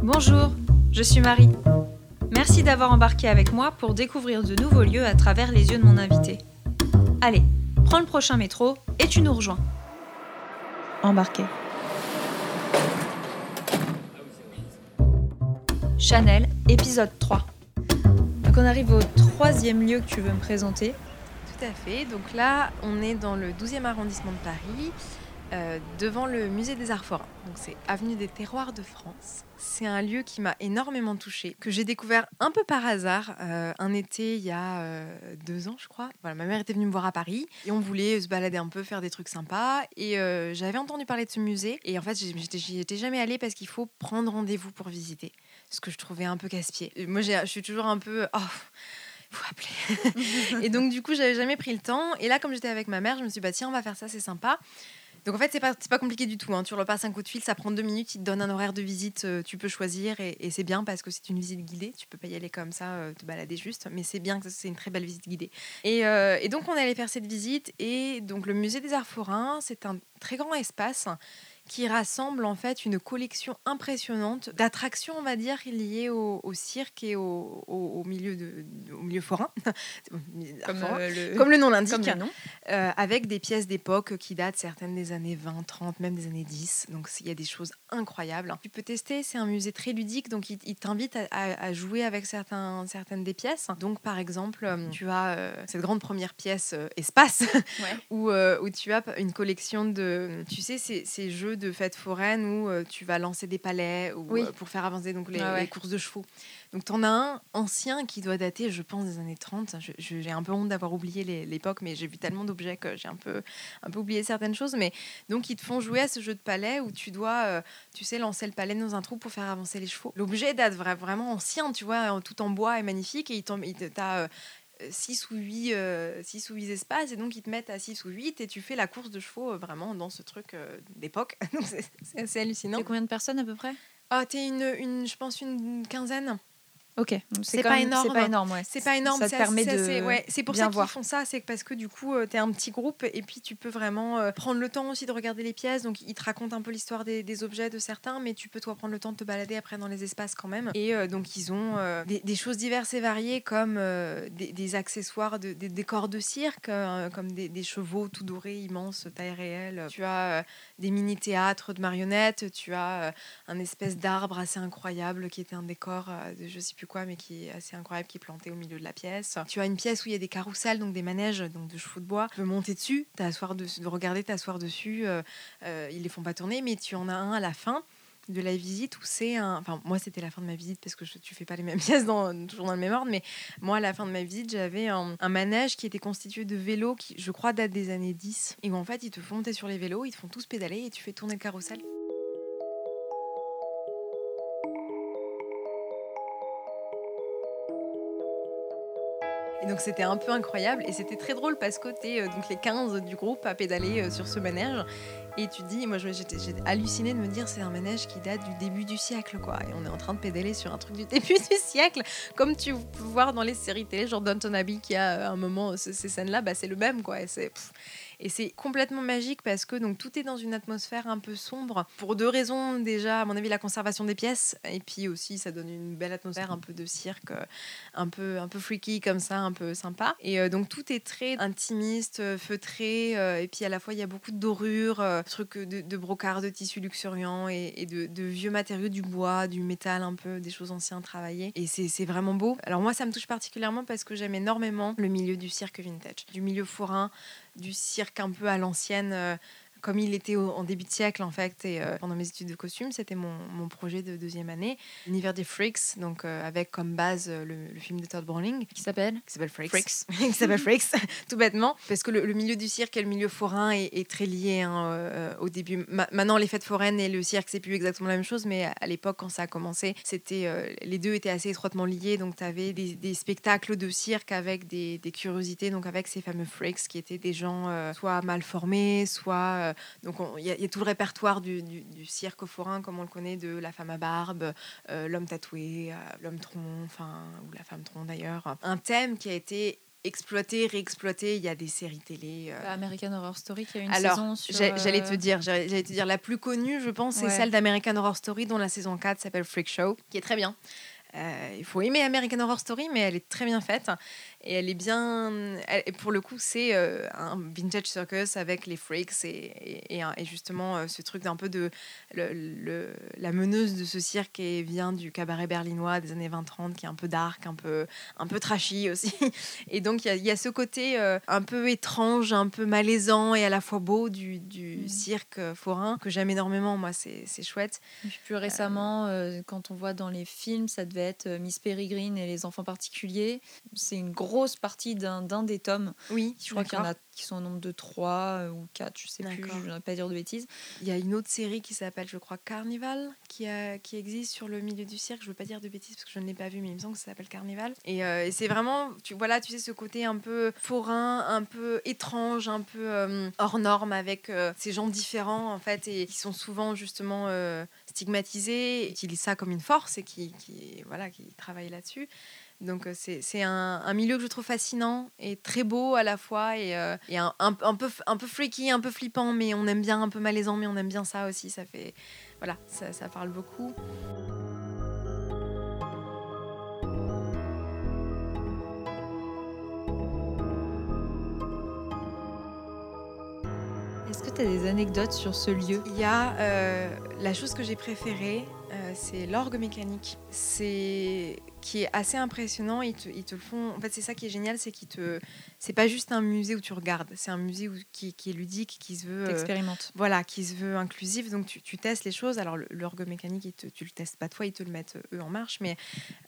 Bonjour, je suis Marie. Merci d'avoir embarqué avec moi pour découvrir de nouveaux lieux à travers les yeux de mon invité. Allez, prends le prochain métro et tu nous rejoins. Embarqué. Chanel, épisode 3. Donc on arrive au troisième lieu que tu veux me présenter. Tout à fait. Donc là, on est dans le 12e arrondissement de Paris, euh, devant le musée des Arts Forains. Donc c'est avenue des Terroirs de France. C'est un lieu qui m'a énormément touchée, que j'ai découvert un peu par hasard euh, un été il y a euh, deux ans, je crois. Voilà, ma mère était venue me voir à Paris et on voulait se balader un peu, faire des trucs sympas. Et j'avais entendu parler de ce musée et en fait, j'y étais jamais allée parce qu'il faut prendre rendez-vous pour visiter, ce que je trouvais un peu casse-pied. Moi, je suis toujours un peu oh, vous appeler. et donc, du coup, j'avais jamais pris le temps. Et là, comme j'étais avec ma mère, je me suis dit, bah, tiens, on va faire ça, c'est sympa. Donc, en fait, c'est pas, pas compliqué du tout. Hein. Tu repasses un coup de fil, ça prend deux minutes, il te donne un horaire de visite, euh, tu peux choisir. Et, c'est bien parce que c'est une visite guidée. Tu peux pas y aller comme ça, euh, te balader juste. Mais c'est bien que c'est une très belle visite guidée. Et, euh, et donc, on est allé faire cette visite. Et donc, le musée des Arts Forains, c'est un très grand espace qui rassemble en fait une collection impressionnante d'attractions, on va dire, liées au, cirque et au, milieu, de, au milieu forain, comme, le... comme, le... nom l'indique, euh, avec des pièces d'époque qui datent certaines des années 20, 30, même des années 10. Donc il y a des choses incroyables. Tu peux tester, c'est un musée très ludique, donc il, t'invite à, jouer avec certains, certaines des pièces. Donc par exemple, euh, tu as cette grande première pièce espace, où, où tu as une collection de, tu sais, ces, ces jeux de fêtes foraines où euh, tu vas lancer des palais ou, euh, pour faire avancer donc les, ah les courses de chevaux. Donc tu en as un ancien qui doit dater, je pense, des années 30. J'ai un peu honte d'avoir oublié l'époque, mais j'ai vu tellement que j'ai un peu, un peu oublié certaines choses. Mais donc ils te font jouer à ce jeu de palais où tu dois, euh, tu sais, lancer le palais dans un trou pour faire avancer les chevaux. L'objet date vraiment ancien, tu vois, tout en bois et magnifique. Et il t'as 6 ou 8 6 ou 8 espaces et donc ils te mettent à 6 ou 8 et tu fais la course de chevaux euh, vraiment dans ce truc euh, d'époque. c'est assez hallucinant. Et combien de personnes à peu près? Ah, t'es une, une, je pense une quinzaine. Ok, c'est pas, énorme. C'est pas énorme, ouais. C'est pas énorme. Ça, te permet de. Ouais. C'est pour ça qu'ils font ça, c'est parce que du coup, euh, tu es un petit groupe et puis tu peux vraiment euh, prendre le temps aussi de regarder les pièces. Donc, ils te racontent un peu l'histoire des, objets de certains, mais tu peux toi prendre le temps de te balader après dans les espaces quand même. Et euh, donc, ils ont des, choses diverses et variées comme des, accessoires, des décors de cirque, comme des, chevaux tout dorés, immenses, taille réelle. Tu as des mini-théâtres de marionnettes, tu as un espèce d'arbre assez incroyable qui était un décor de je sais plus quoi, mais qui est assez incroyable, qui est planté au milieu de la pièce. Tu as une pièce où il y a des carousels, donc des manèges donc de chevaux de bois. Tu peux monter dessus, t'asseoir de, de regarder, t'asseoir dessus. Euh, euh, ils les font pas tourner, mais tu en as un à la fin de la visite où c'est un. Enfin, moi, c'était la fin de ma visite parce que je, tu fais pas les mêmes pièces dans, toujours dans le même ordre, mais moi, à la fin de ma visite, j'avais un, manège qui était constitué de vélos qui, je crois, date des années 10. Et en fait, ils te font monter sur les vélos, ils te font tous pédaler et tu fais tourner le carrousel. Donc c'était un peu incroyable et c'était très drôle parce que tu es euh, donc les 15 du groupe à pédaler euh, sur ce manège et tu dis, moi j'étais hallucinée de me dire c'est un manège qui date du début du siècle quoi. Et on est en train de pédaler sur un truc du début du siècle. Comme tu peux voir dans les séries télé genre Downton Abbey qui a euh, un moment ces scènes là bah, c'est le même quoi. Et c'est et c'est complètement magique parce que donc tout est dans une atmosphère un peu sombre. Pour deux raisons déjà à mon avis la conservation des pièces. Et puis aussi ça donne une belle atmosphère un peu de cirque un peu un peu freaky comme ça un peu sympa. Et euh, donc tout est très intimiste feutré euh, et puis à la fois il y a beaucoup de dorures euh, trucs de, de brocart de tissu luxuriant et, et de, de, vieux matériaux du bois du métal un peu des choses anciennes travaillées. Et c'est vraiment beau. Alors moi ça me touche particulièrement parce que j'aime énormément le milieu du cirque vintage du milieu forain du cirque un peu à l'ancienne, euh, comme il était en début de siècle en fait, et euh, pendant mes études de costume, c'était mon, mon, projet de deuxième année, l'univers des Freaks, donc euh, avec comme base euh, le, film de Todd Browning. Qui s'appelle qui s'appelle Freaks, qui s'appelle Freaks, tout bêtement, parce que le, milieu du cirque et le milieu forain est, très lié hein, au début. maintenant, les fêtes foraines et le cirque, c'est plus exactement la même chose, mais à l'époque, quand ça a commencé, c'était les deux étaient assez étroitement liés, donc tu avais des, des, spectacles de cirque avec des, des, curiosités, donc avec ces fameux Freaks qui étaient des gens soit mal formés, soit euh, donc il y, a tout le répertoire du, cirque forain comme on le connaît de la femme à barbe, euh, l'homme tatoué, euh, l'homme tronc, enfin ou la femme tronc d'ailleurs. Un thème qui a été exploité, réexploité. Il y a des séries télé. euh, Bah, American Horror Story qui a une Alors, saison sur. J'allais te dire, j'allais te dire, la plus connue, je pense, c'est celle d'American Horror Story, dont la saison 4 s'appelle Freak Show, qui est très bien. Euh, il faut aimer American Horror Story, mais elle est très bien faite. Et elle est bien. elle- et pour le coup, c'est euh, un vintage circus avec les freaks et, et, et un- et justement euh, ce truc d'un peu de. Le, le- la meneuse de ce cirque et vient du cabaret berlinois des années 20-30, qui est un peu dark, un peu, un peu trashy aussi. Et donc, il y y, a ce côté euh, un peu étrange, un peu malaisant et à la fois beau du, du Mhm. cirque forain, que j'aime énormément. Moi, c'est chouette. Et puis plus récemment, quand on voit dans les films, ça devait être Miss Peregrine et les enfants particuliers. C'est une grosse partie d'un des tomes. Oui, Je crois qu'il y en a qui sont au nombre de 3 ou 4, je sais plus, je ne vais pas dire de bêtises. Il y a une autre série qui s'appelle, je crois, Carnival, qui, a, qui existe sur le milieu du cirque. Je veux pas dire de bêtises parce que je ne l'ai pas vu, mais il me semble que ça s'appelle Carnival. Et, euh, et c'est vraiment, tu, voilà, tu sais, ce côté un peu forain, un peu étrange, un peu euh, hors norme avec euh, ces gens différents, en fait, et qui sont souvent justement stigmatisés, et utilisent ça comme une force et qui, qui, voilà, qui travaillent là-dessus. Donc euh, c'est c'est un, un milieu que je trouve fascinant et très beau à la fois et, euh, et un, un, un peu, un peu freaky, un peu flippant, mais on aime bien, un peu malaisant, mais on aime bien ça aussi. Ça fait, voilà, ça, ça parle beaucoup. Est-ce que tu as des anecdotes sur ce lieu? Il y a euh, la chose que j'ai préférée, euh, c'est l'orgue mécanique. C'est qui est assez impressionnant. Ils te, ils te le font. En fait, c'est ça qui est génial, c'est qu'ils te. C'est pas juste un musée où tu regardes. C'est un musée où, qui, qui est ludique, qui se veut. euh, T'expérimentes voilà, qui se veut inclusif. Donc tu, tu testes les choses. Alors l'orgue mécanique, te- tu le testes pas toi, ils te le mettent eux en marche. Mais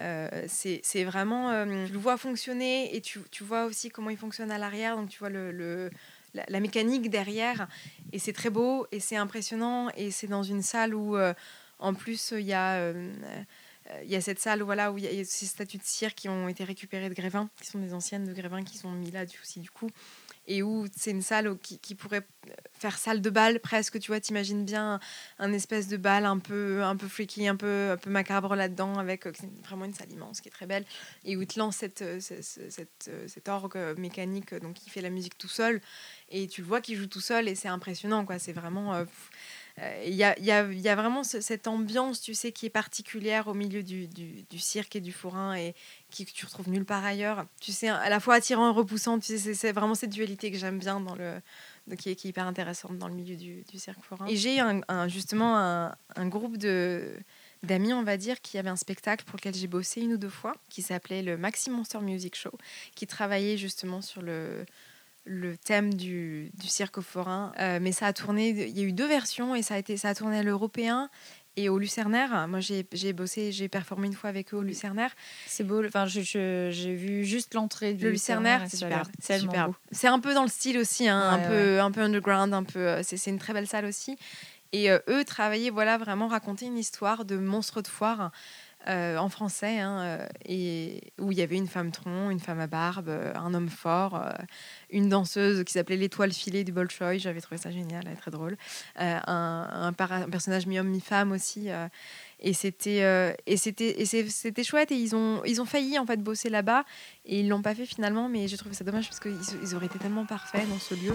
euh, c'est c'est vraiment, tu le vois fonctionner et tu, tu vois aussi comment il fonctionne à l'arrière. Donc tu vois le, le- la, mécanique derrière. Et c'est très beau et c'est impressionnant. Et c'est dans une salle où, euh, en plus, il y a... euh, y a cette salle voilà, où il y a- ces statues de cire qui ont été récupérées de Grévin, qui sont des anciennes de Grévin, qui sont mis là du- aussi du coup. Et où c'est une salle qui, pourrait faire salle de bal presque, tu vois, t'imagines bien un, espèce de bal un peu, un peu freaky, un peu, un peu macabre là-dedans, avec euh, vraiment une salle immense qui est très belle, et où te lance cette, ce- ce- cette, euh, cet orgue mécanique, donc qui fait la musique tout seul, et tu le vois qu'il joue tout seul, et c'est impressionnant, quoi, c'est vraiment... euh, euh, Il y, a, y, a, y a vraiment ce- cette ambiance, tu sais, qui est particulière au milieu du, du, cirque et du forain et qui, tu retrouves nulle part ailleurs. Tu sais, à la fois attirant et repoussant. C'est- vraiment cette dualité que j'aime bien dans le, qui, est, qui est hyper intéressante dans le milieu du, du cirque forain. Et j'ai un, un- justement un, un groupe de d'amis, on va dire, qui avait un spectacle pour lequel j'ai bossé une ou deux fois, qui s'appelait le Maxi Monster Music Show, qui travaillait justement sur le, le thème du, du cirque forain. Euh, mais ça a tourné, il y a eu deux versions et ça a, été, ça a tourné à l'européen et au Lucernaire. Moi, j'ai bossé, j'ai performé une fois avec eux au Lucernaire. C'est beau. Enfin, j'ai vu juste l'entrée du Le Lucernaire, c'est superbe. beau. C'est un peu dans le style aussi, hein, un, Ouais, peu, un peu underground, un peu. euh, C'est c'est une très belle salle aussi. Et euh, eux travaillaient, voilà, vraiment raconter une histoire de monstre de foire. Euh, en français, hein, euh, et où il y avait une femme tronc, une femme à barbe, euh, un homme fort, une danseuse qui s'appelait l'étoile filée du Bolchoï, j'avais trouvé ça génial, très drôle, un, personnage mi-homme mi-femme aussi, et c'était et c'était et c'était chouette et ils ont ils ont failli en fait bosser là-bas et ils l'ont pas fait finalement, mais j'ai trouvé ça dommage parce qu'ils ils auraient été tellement parfaits dans ce lieu.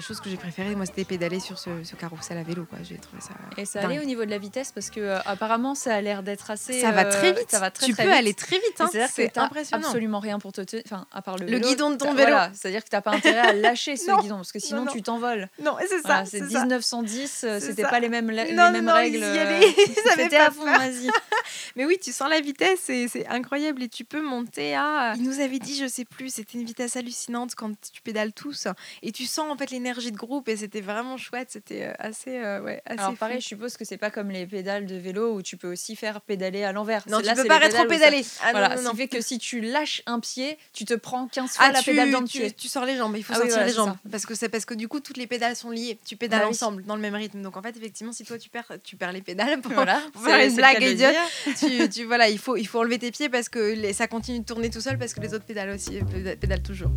Le- la chose que j'ai préférée, moi, c'était pédaler sur ce, ce carrousel à vélo. Quoi. J'ai trouvé ça. Et ça dingue. allait au niveau de la vitesse parce que euh, apparemment ça a l'air d'être assez. Ça va euh, très vite. Ça va très, tu très peux vite. aller très vite. hein. C'est impressionnant. absolument rien pour te tenir, enfin à part le, Le vélo, guidon de ton vélo. Voilà, c'est-à-dire que t'as pas intérêt à lâcher ce Non. guidon parce que sinon non. tu t'envoles. Non, c'est ça. c'est c'est ça. 1910, euh, c'était pas les mêmes, les Non, mêmes non, règles. euh, C'était pas à fond, vas-y. Mais oui, tu sens la vitesse et c'est incroyable. Et tu peux monter à. Il nous avait dit, je sais plus, c'était une vitesse hallucinante quand tu pédales tous. Et tu sens en fait l'énergie énergie de groupe et c'était vraiment chouette. C'était euh, assez, euh, ouais, assez Alors fou. pareil, je suppose que c'est pas comme les pédales de vélo où tu peux aussi faire pédaler à l'envers. Non, tu peux pas pédales où ça- rétro-pédaler. Ah, voilà, non, non, ce non. qui fait que si tu lâches un pied, tu te prends 15 fois Ah, la tu, pédale dans le tu, pied. tu sors les jambes, il faut Ah oui, sortir voilà, les jambes. ça. Parce que, c'est parce que du coup, toutes les pédales sont liées. Tu pédales Bah oui. ensemble dans le même rythme. Donc en fait, effectivement, si toi tu perds, tu perds les pédales. Pour, Voilà, pour faire une blague idiote, tu, tu- voilà, il faut, il faut enlever tes pieds parce que les- ça continue de tourner tout seul parce que les autres pédalent aussi, euh, péda- pédalent toujours.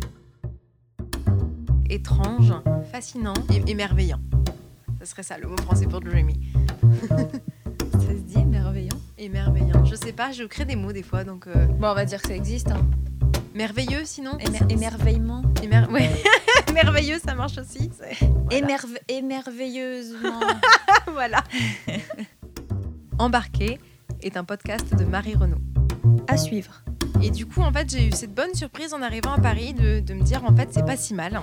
Étrange, fascinant et émerveillant. Ce serait ça le mot français pour Dreamy. Ça se dit merveillant. Émerveillant. Je sais pas, je crée des mots des fois, donc euh, Bon, on va dire que ça existe. Hein. merveilleux sinon? Émer- émerveillement. Émer- ouais. Merveilleux, ça marche aussi. Voilà. Émerve- émerveilleusement. voilà. Embarqué est un podcast de Marie Renaud. à suivre. Et du coup, en fait, j'ai eu cette bonne surprise en arrivant à Paris de, me dire, en fait, c'est pas si mal.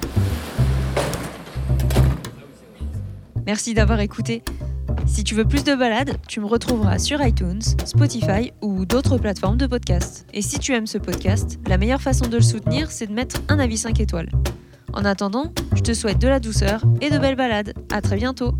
Merci d'avoir écouté. Si tu veux plus de balades, tu me retrouveras sur iTunes, Spotify ou d'autres plateformes de podcast. Et si tu aimes ce podcast, la meilleure façon de le soutenir, c'est de mettre un avis 5 étoiles. En attendant, je te souhaite de la douceur et de belles balades. À très bientôt.